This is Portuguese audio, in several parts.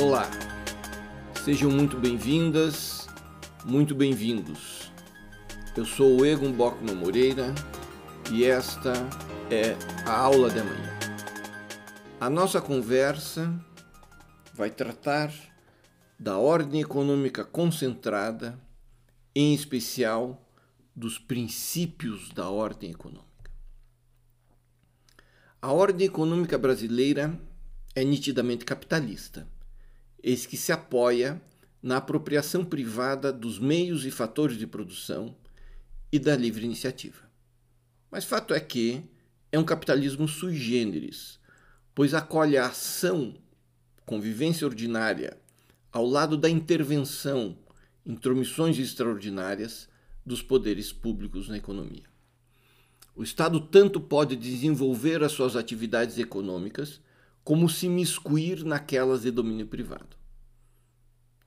Olá, sejam muito bem-vindas, muito bem-vindos. Eu sou o Egon Bockman Moreira e esta é a aula da manhã. A nossa conversa vai tratar da ordem econômica concentrada, em especial dos princípios da ordem econômica. A ordem econômica brasileira é nitidamente capitalista eis que se apoia na apropriação privada dos meios e fatores de produção e da livre iniciativa. Mas fato é que é um capitalismo sui generis, pois acolhe a ação, convivência ordinária, ao lado da intervenção, intromissões extraordinárias dos poderes públicos na economia. O Estado tanto pode desenvolver as suas atividades econômicas, como se miscuir naquelas de domínio privado.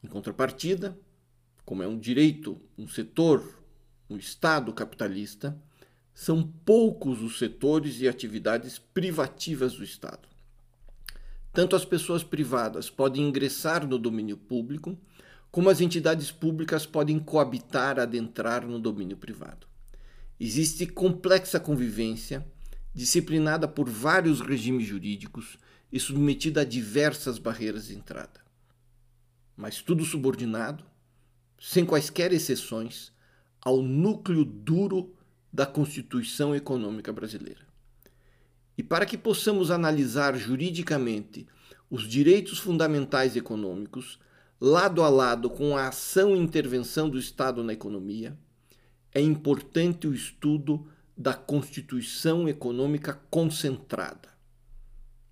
Em contrapartida, como é um direito, um setor, um Estado capitalista, são poucos os setores e atividades privativas do Estado. Tanto as pessoas privadas podem ingressar no domínio público, como as entidades públicas podem coabitar, adentrar no domínio privado. Existe complexa convivência, disciplinada por vários regimes jurídicos e submetida a diversas barreiras de entrada. Mas tudo subordinado, sem quaisquer exceções, ao núcleo duro da Constituição Econômica Brasileira. E para que possamos analisar juridicamente os direitos fundamentais econômicos, lado a lado com a ação e intervenção do Estado na economia, é importante o estudo da Constituição Econômica Concentrada.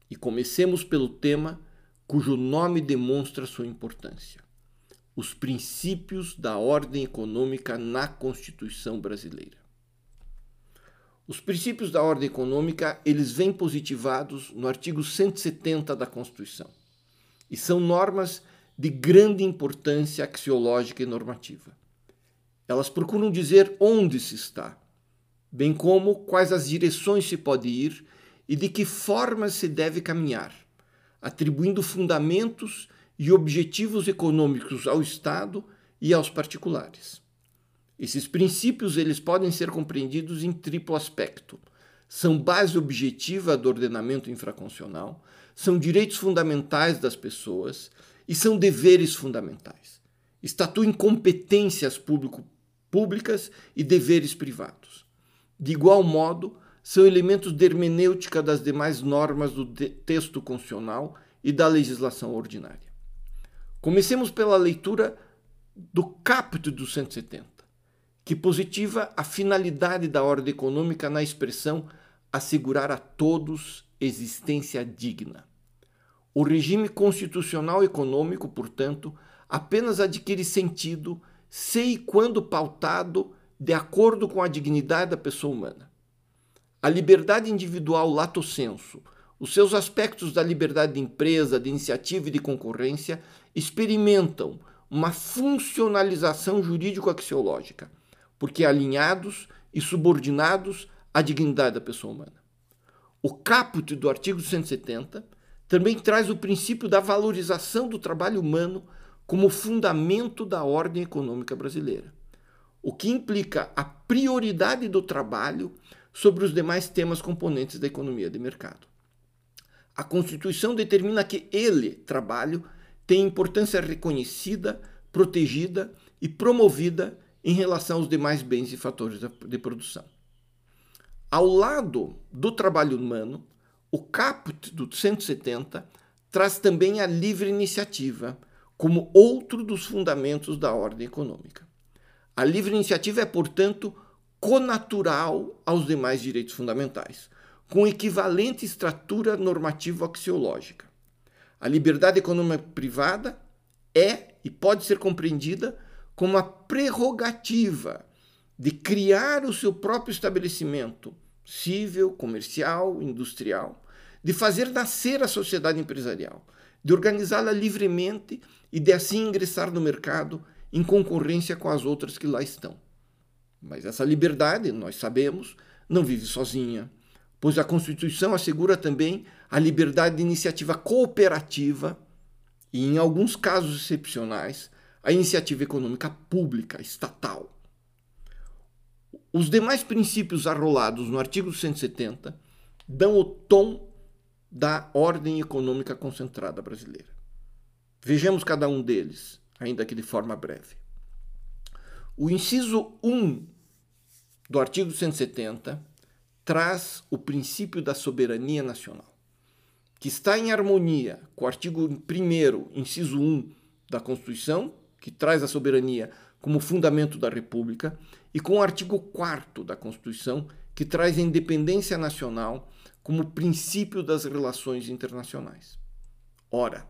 E comecemos pelo tema cujo nome demonstra sua importância: os princípios da ordem econômica na Constituição brasileira. Os princípios da ordem econômica, eles vêm positivados no artigo 170 da Constituição e são normas de grande importância axiológica e normativa. Elas procuram dizer onde se está, bem como quais as direções se pode ir e de que forma se deve caminhar, atribuindo fundamentos e objetivos econômicos ao Estado e aos particulares. Esses princípios eles podem ser compreendidos em triplo aspecto. São base objetiva do ordenamento infraconstitucional, são direitos fundamentais das pessoas e são deveres fundamentais. Estatuem competências público, públicas e deveres privados. De igual modo, são elementos de hermenêutica das demais normas do texto constitucional e da legislação ordinária. Comecemos pela leitura do caput do 170, que positiva a finalidade da ordem econômica na expressão assegurar a todos existência digna. O regime constitucional econômico, portanto, apenas adquire sentido se e quando pautado de acordo com a dignidade da pessoa humana. A liberdade individual lato senso, os seus aspectos da liberdade de empresa, de iniciativa e de concorrência experimentam uma funcionalização jurídico-axiológica, porque alinhados e subordinados à dignidade da pessoa humana. O caput do artigo 170 também traz o princípio da valorização do trabalho humano como fundamento da ordem econômica brasileira, o que implica a prioridade do trabalho sobre os demais temas componentes da economia de mercado. A Constituição determina que ele, trabalho, tem importância reconhecida, protegida e promovida em relação aos demais bens e fatores de produção. Ao lado do trabalho humano, o caput do 170 traz também a livre iniciativa como outro dos fundamentos da ordem econômica. A livre iniciativa é, portanto, conatural aos demais direitos fundamentais, com equivalente estrutura normativa axiológica. A liberdade econômica privada é e pode ser compreendida como a prerrogativa de criar o seu próprio estabelecimento civil, comercial, industrial, de fazer nascer a sociedade empresarial, de organizá-la livremente e de assim ingressar no mercado em concorrência com as outras que lá estão. Mas essa liberdade, nós sabemos, não vive sozinha, pois a Constituição assegura também a liberdade de iniciativa cooperativa e, em alguns casos excepcionais, a iniciativa econômica pública, estatal. Os demais princípios arrolados no artigo 170 dão o tom da ordem econômica concentrada brasileira. Vejamos cada um deles, ainda que de forma breve. O inciso 1 do artigo 170 traz o princípio da soberania nacional, que está em harmonia com o artigo 1, inciso 1 da Constituição, que traz a soberania como fundamento da República, e com o artigo 4 da Constituição, que traz a independência nacional como princípio das relações internacionais. Ora,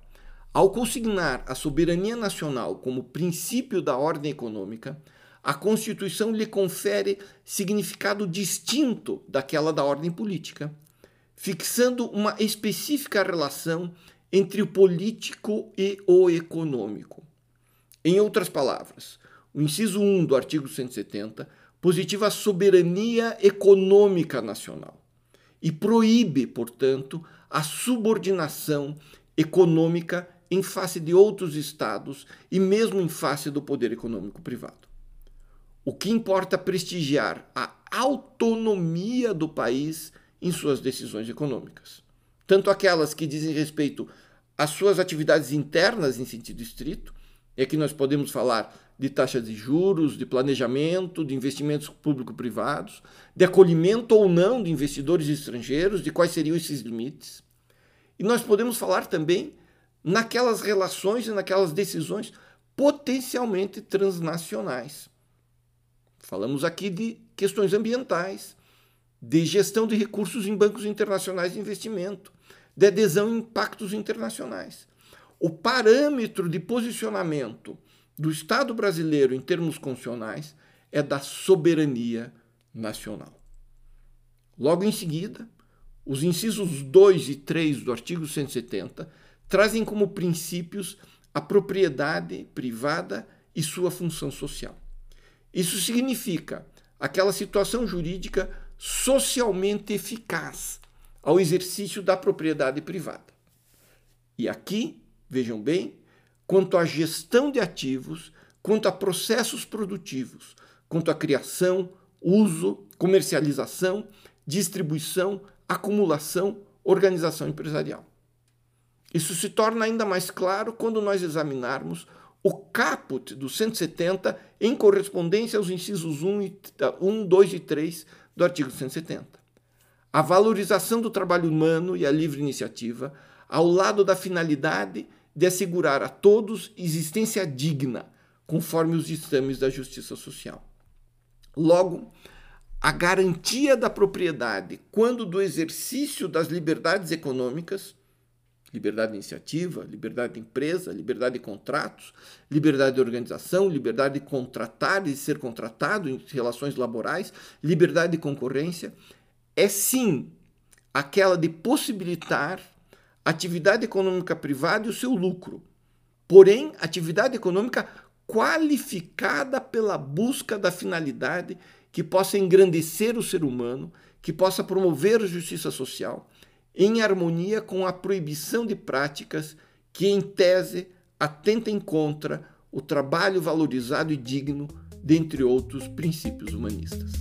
ao consignar a soberania nacional como princípio da ordem econômica, a Constituição lhe confere significado distinto daquela da ordem política, fixando uma específica relação entre o político e o econômico. Em outras palavras, o inciso 1 do artigo 170 positiva a soberania econômica nacional e proíbe, portanto, a subordinação econômica em face de outros estados e mesmo em face do poder econômico privado. O que importa é prestigiar a autonomia do país em suas decisões econômicas, tanto aquelas que dizem respeito às suas atividades internas em sentido estrito, e aqui nós podemos falar de taxas de juros, de planejamento, de investimentos público-privados, de acolhimento ou não de investidores estrangeiros, de quais seriam esses limites. E nós podemos falar também naquelas relações e naquelas decisões potencialmente transnacionais. Falamos aqui de questões ambientais, de gestão de recursos em bancos internacionais de investimento, de adesão em impactos internacionais. O parâmetro de posicionamento do Estado brasileiro em termos constitucionais é da soberania nacional. Logo em seguida, os incisos 2 e 3 do artigo 170 trazem como princípios a propriedade privada e sua função social. Isso significa aquela situação jurídica socialmente eficaz ao exercício da propriedade privada. E aqui, vejam bem, quanto à gestão de ativos, quanto a processos produtivos, quanto à criação, uso, comercialização, distribuição, acumulação, organização empresarial. Isso se torna ainda mais claro quando nós examinarmos o caput do 170 em correspondência aos incisos 1, 1, 2 e 3 do artigo 170. A valorização do trabalho humano e a livre iniciativa, ao lado da finalidade de assegurar a todos existência digna, conforme os ditames da justiça social. Logo, a garantia da propriedade quando do exercício das liberdades econômicas, liberdade de iniciativa, liberdade de empresa, liberdade de contratos, liberdade de organização, liberdade de contratar e ser contratado em relações laborais, liberdade de concorrência, é sim aquela de possibilitar atividade econômica privada e o seu lucro. Porém, atividade econômica qualificada pela busca da finalidade que possa engrandecer o ser humano, que possa promover a justiça social, em harmonia com a proibição de práticas que, em tese, atentem contra o trabalho valorizado e digno, dentre outros princípios humanistas.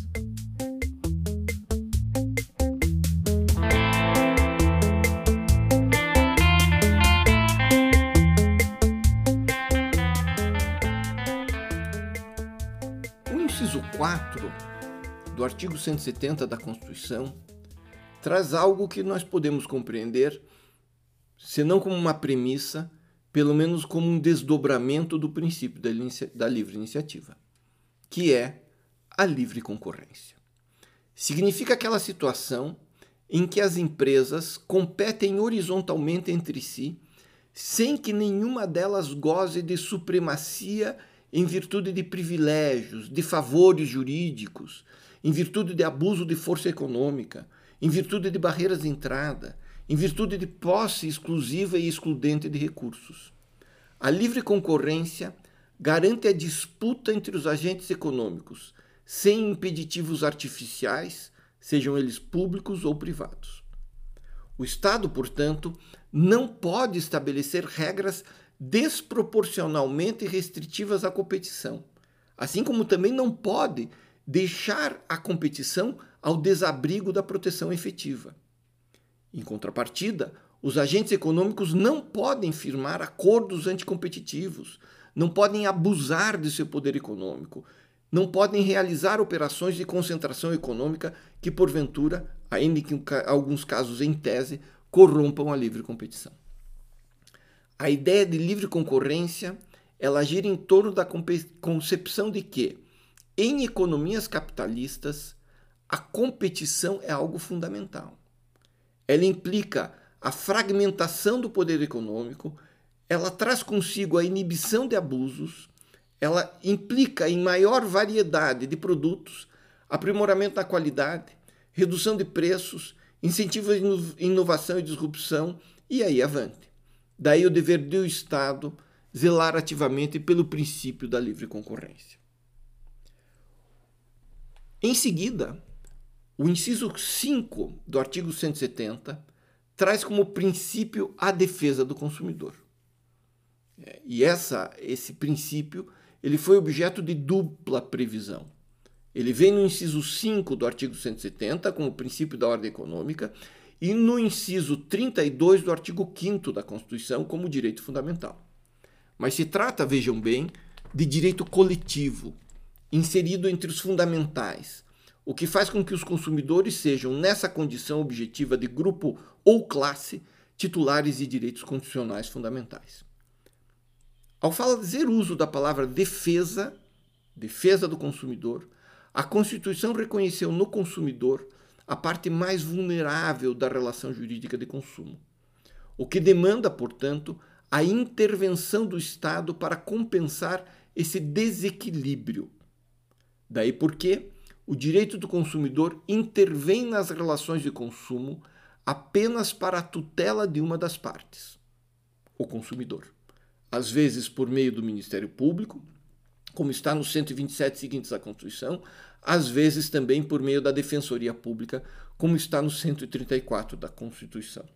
inciso 4 do artigo 170 da Constituição traz algo que nós podemos compreender, se não como uma premissa, pelo menos como um desdobramento do princípio da, da livre iniciativa, que é a livre concorrência. Significa aquela situação em que as empresas competem horizontalmente entre si, sem que nenhuma delas goze de supremacia em virtude de privilégios, de favores jurídicos, em virtude de abuso de força econômica, em virtude de barreiras de entrada, em virtude de posse exclusiva e excludente de recursos. A livre concorrência garante a disputa entre os agentes econômicos, sem impeditivos artificiais, sejam eles públicos ou privados. O Estado, portanto, não pode estabelecer regras desproporcionalmente restritivas à competição, assim como também não pode deixar a competição ao desabrigo da proteção efetiva. Em contrapartida, os agentes econômicos não podem firmar acordos anticompetitivos, não podem abusar de seu poder econômico, não podem realizar operações de concentração econômica que, porventura, ainda que em alguns casos em tese, corrompam a livre competição. A ideia de livre concorrência ela gira em torno da concepção de que, em economias capitalistas, a competição é algo fundamental. Ela implica a fragmentação do poder econômico, ela traz consigo a inibição de abusos, ela implica em maior variedade de produtos, aprimoramento da qualidade, redução de preços, incentivo à inovação e disrupção e aí avante. Daí o dever do Estado zelar ativamente pelo princípio da livre concorrência. Em seguida, o inciso 5 do artigo 170 traz como princípio a defesa do consumidor. É, e essa, esse princípio ele foi objeto de dupla previsão. Ele vem no inciso 5 do artigo 170, como princípio da ordem econômica, e no inciso 32 do artigo 5 da Constituição, como direito fundamental. Mas se trata, vejam bem, de direito coletivo, inserido entre os fundamentais, o que faz com que os consumidores sejam, nessa condição objetiva de grupo ou classe, titulares de direitos constitucionais fundamentais. Ao fazer uso da palavra defesa, defesa do consumidor, a Constituição reconheceu no consumidor a parte mais vulnerável da relação jurídica de consumo, o que demanda, portanto, a intervenção do Estado para compensar esse desequilíbrio. Daí porque o direito do consumidor intervém nas relações de consumo apenas para a tutela de uma das partes, o consumidor. Às vezes por meio do Ministério Público, como está nos 127 seguintes da Constituição, às vezes também por meio da Defensoria Pública, como está no 134 da Constituição.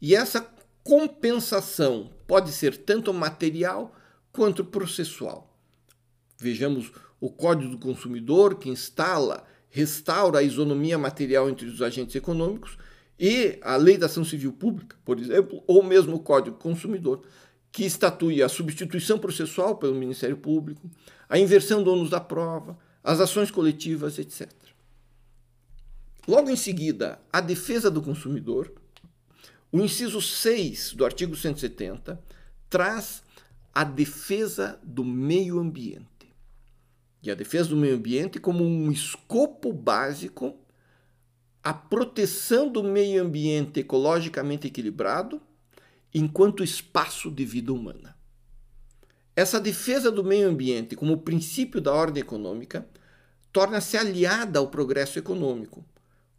E essa compensação pode ser tanto material quanto processual. Vejamos o Código do Consumidor, que instala, restaura a isonomia material entre os agentes econômicos, e a Lei da Ação Civil Pública, por exemplo, ou mesmo o Código do Consumidor, que estatui a substituição processual pelo Ministério Público, a inversão do ônus da prova, as ações coletivas, etc. Logo em seguida, a defesa do consumidor, o inciso 6 do artigo 170 traz a defesa do meio ambiente e a defesa do meio ambiente como um escopo básico a proteção do meio ambiente ecologicamente equilibrado enquanto espaço de vida humana. Essa defesa do meio ambiente como princípio da ordem econômica torna-se aliada ao progresso econômico,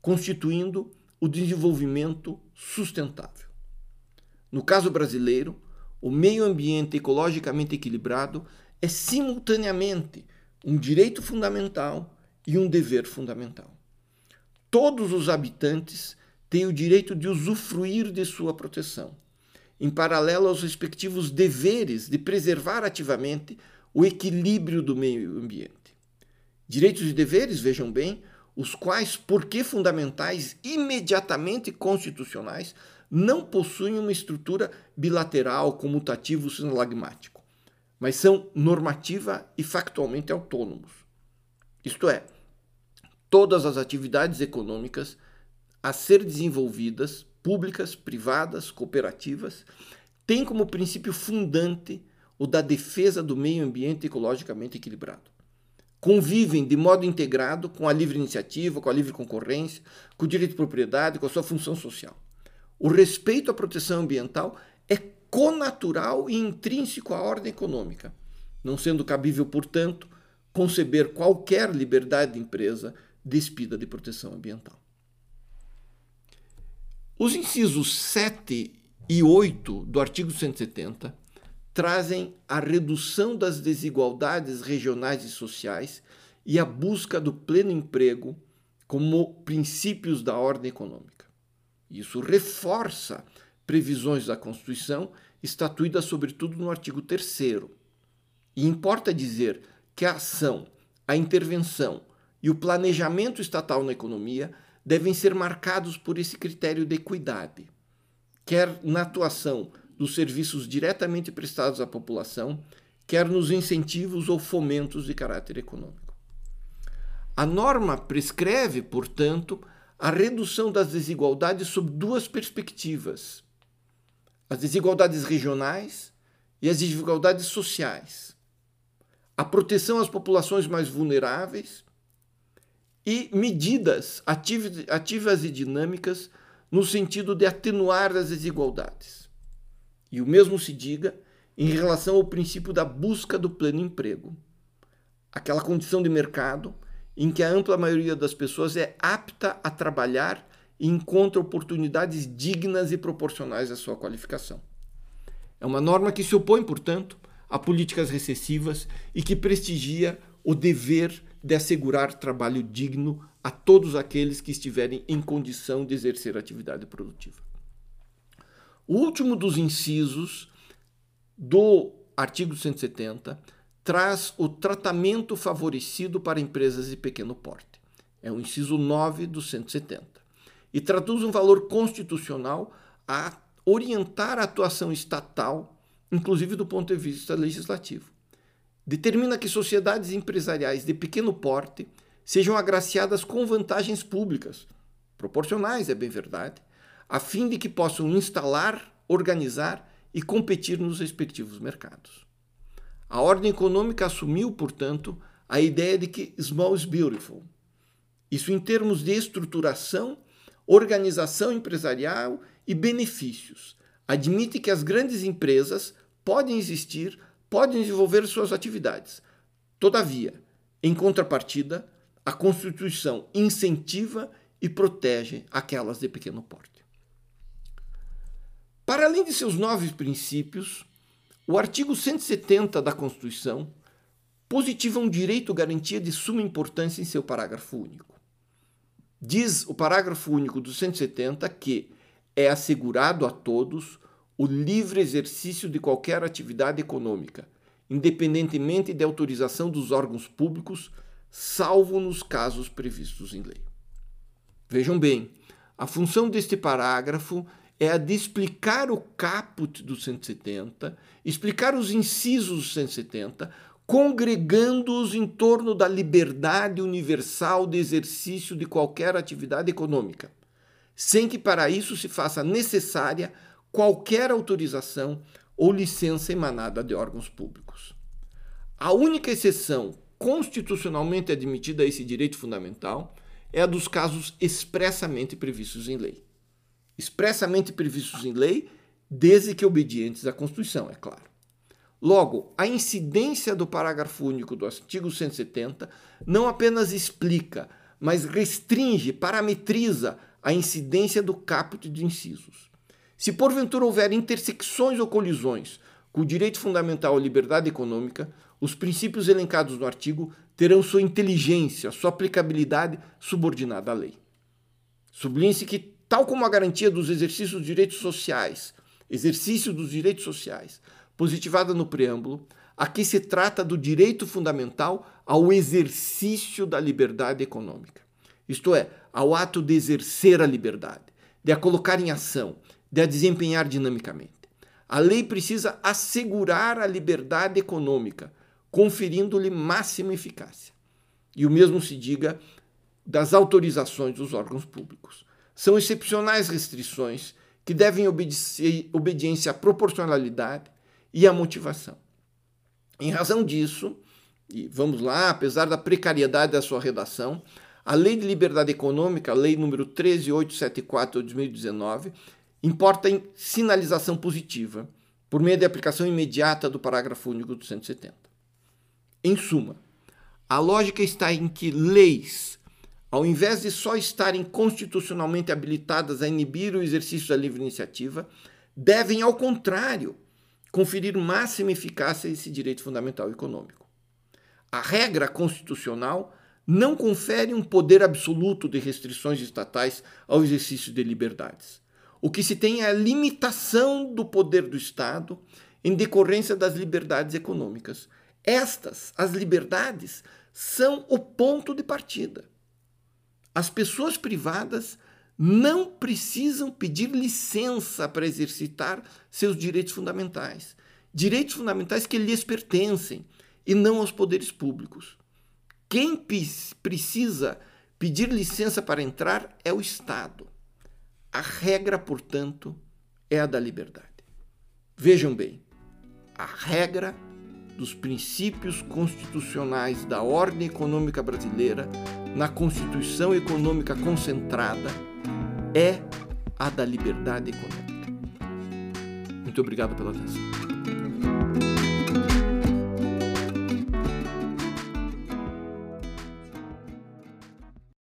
constituindo o desenvolvimento sustentável. No caso brasileiro, o meio ambiente ecologicamente equilibrado é simultaneamente um direito fundamental e um dever fundamental. Todos os habitantes têm o direito de usufruir de sua proteção, em paralelo aos respectivos deveres de preservar ativamente o equilíbrio do meio ambiente. Direitos e deveres, vejam bem, os quais, porque fundamentais, imediatamente constitucionais, não possuem uma estrutura bilateral comutativo sinalagmático mas são normativa e factualmente autônomos. Isto é, todas as atividades econômicas a ser desenvolvidas, públicas, privadas, cooperativas, têm como princípio fundante o da defesa do meio ambiente ecologicamente equilibrado. Convivem de modo integrado com a livre iniciativa, com a livre concorrência, com o direito de propriedade, com a sua função social. O respeito à proteção ambiental conatural e intrínseco à ordem econômica, não sendo cabível, portanto, conceber qualquer liberdade de empresa despida de proteção ambiental. Os incisos 7 e 8 do artigo 170 trazem a redução das desigualdades regionais e sociais e a busca do pleno emprego como princípios da ordem econômica. Isso reforça previsões da Constituição, estatuídas sobretudo no artigo 3. E importa dizer que a ação, a intervenção e o planejamento estatal na economia devem ser marcados por esse critério de equidade, quer na atuação dos serviços diretamente prestados à população, quer nos incentivos ou fomentos de caráter econômico. A norma prescreve, portanto, a redução das desigualdades sob duas perspectivas: as desigualdades regionais e as desigualdades sociais, a proteção às populações mais vulneráveis e medidas ativas e dinâmicas no sentido de atenuar as desigualdades. E o mesmo se diga em relação ao princípio da busca do pleno emprego, aquela condição de mercado em que a ampla maioria das pessoas é apta a trabalhar encontra oportunidades dignas e proporcionais à sua qualificação. É uma norma que se opõe, portanto, a políticas recessivas e que prestigia o dever de assegurar trabalho digno a todos aqueles que estiverem em condição de exercer atividade produtiva. O último dos incisos do artigo 170 traz o tratamento favorecido para empresas de pequeno porte. É o inciso 9 do 170. E traduz um valor constitucional a orientar a atuação estatal, inclusive do ponto de vista legislativo determina que sociedades empresariais de pequeno porte sejam agraciadas com vantagens públicas, proporcionais, é bem verdade, a fim de que possam instalar, organizar e competir nos respectivos mercados. A ordem econômica assumiu, portanto, a ideia de que small is beautiful. Isso em termos de estruturação, organização empresarial e benefícios. Admite que as grandes empresas podem existir podem desenvolver suas atividades. Todavia, em contrapartida, a Constituição incentiva e protege aquelas de pequeno porte. Para além de seus nove princípios, o artigo 170 da Constituição positiva um direito garantia de suma importância em seu parágrafo único. Diz o parágrafo único do 170 que é assegurado a todos o livre exercício de qualquer atividade econômica, independentemente de autorização dos órgãos públicos, salvo nos casos previstos em lei. Vejam bem, a função deste parágrafo é a de explicar o caput do 170, explicar os incisos do 170, congregando-os em torno da liberdade universal de exercício de qualquer atividade econômica, sem que para isso se faça necessária qualquer autorização ou licença emanada de órgãos públicos. A única exceção constitucionalmente admitida a esse direito fundamental é a dos casos expressamente previstos em lei. Expressamente previstos em lei, desde que obedientes à Constituição, é claro. Logo, a incidência do parágrafo único do artigo 170 não apenas explica, mas restringe, parametriza a incidência do caput de incisos. Se porventura houver intersecções ou colisões com o direito fundamental à liberdade econômica, os princípios elencados no artigo terão sua inteligência, sua aplicabilidade subordinada à lei. Sublinhe-se que, tal como a garantia dos exercícios dos direitos sociais, exercício dos direitos sociais, positivada no preâmbulo, aqui se trata do direito fundamental ao exercício da liberdade econômica. Isto é, ao ato de exercer a liberdade, de a colocar em ação, de a desempenhar dinamicamente. A lei precisa assegurar a liberdade econômica, conferindo-lhe máxima eficácia. E o mesmo se diga das autorizações dos órgãos públicos. São excepcionais restrições que devem obedecer obediência à proporcionalidade e à motivação. Em razão disso, e vamos lá, apesar da precariedade da sua redação, a Lei de Liberdade Econômica, a Lei número 13874 de 2019, importa em sinalização positiva, por meio de aplicação imediata do parágrafo único do 170. Em suma, a lógica está em que leis, ao invés de só estarem constitucionalmente habilitadas a inibir o exercício da livre iniciativa, devem, ao contrário, conferir máxima eficácia a esse direito fundamental econômico. A regra constitucional não confere um poder absoluto de restrições estatais ao exercício de liberdades O que se tem é a limitação do poder do Estado em decorrência das liberdades econômicas. Estas, as liberdades, são o ponto de partida. As pessoas privadas não precisam pedir licença para exercitar seus direitos fundamentais. Direitos fundamentais que lhes pertencem e não aos poderes públicos. Quem precisa pedir licença para entrar é o Estado. A regra, portanto, é a da liberdade. Vejam bem, a regra dos princípios constitucionais da ordem econômica brasileira na Constituição Econômica Concentrada é a da liberdade econômica. Muito obrigado pela atenção.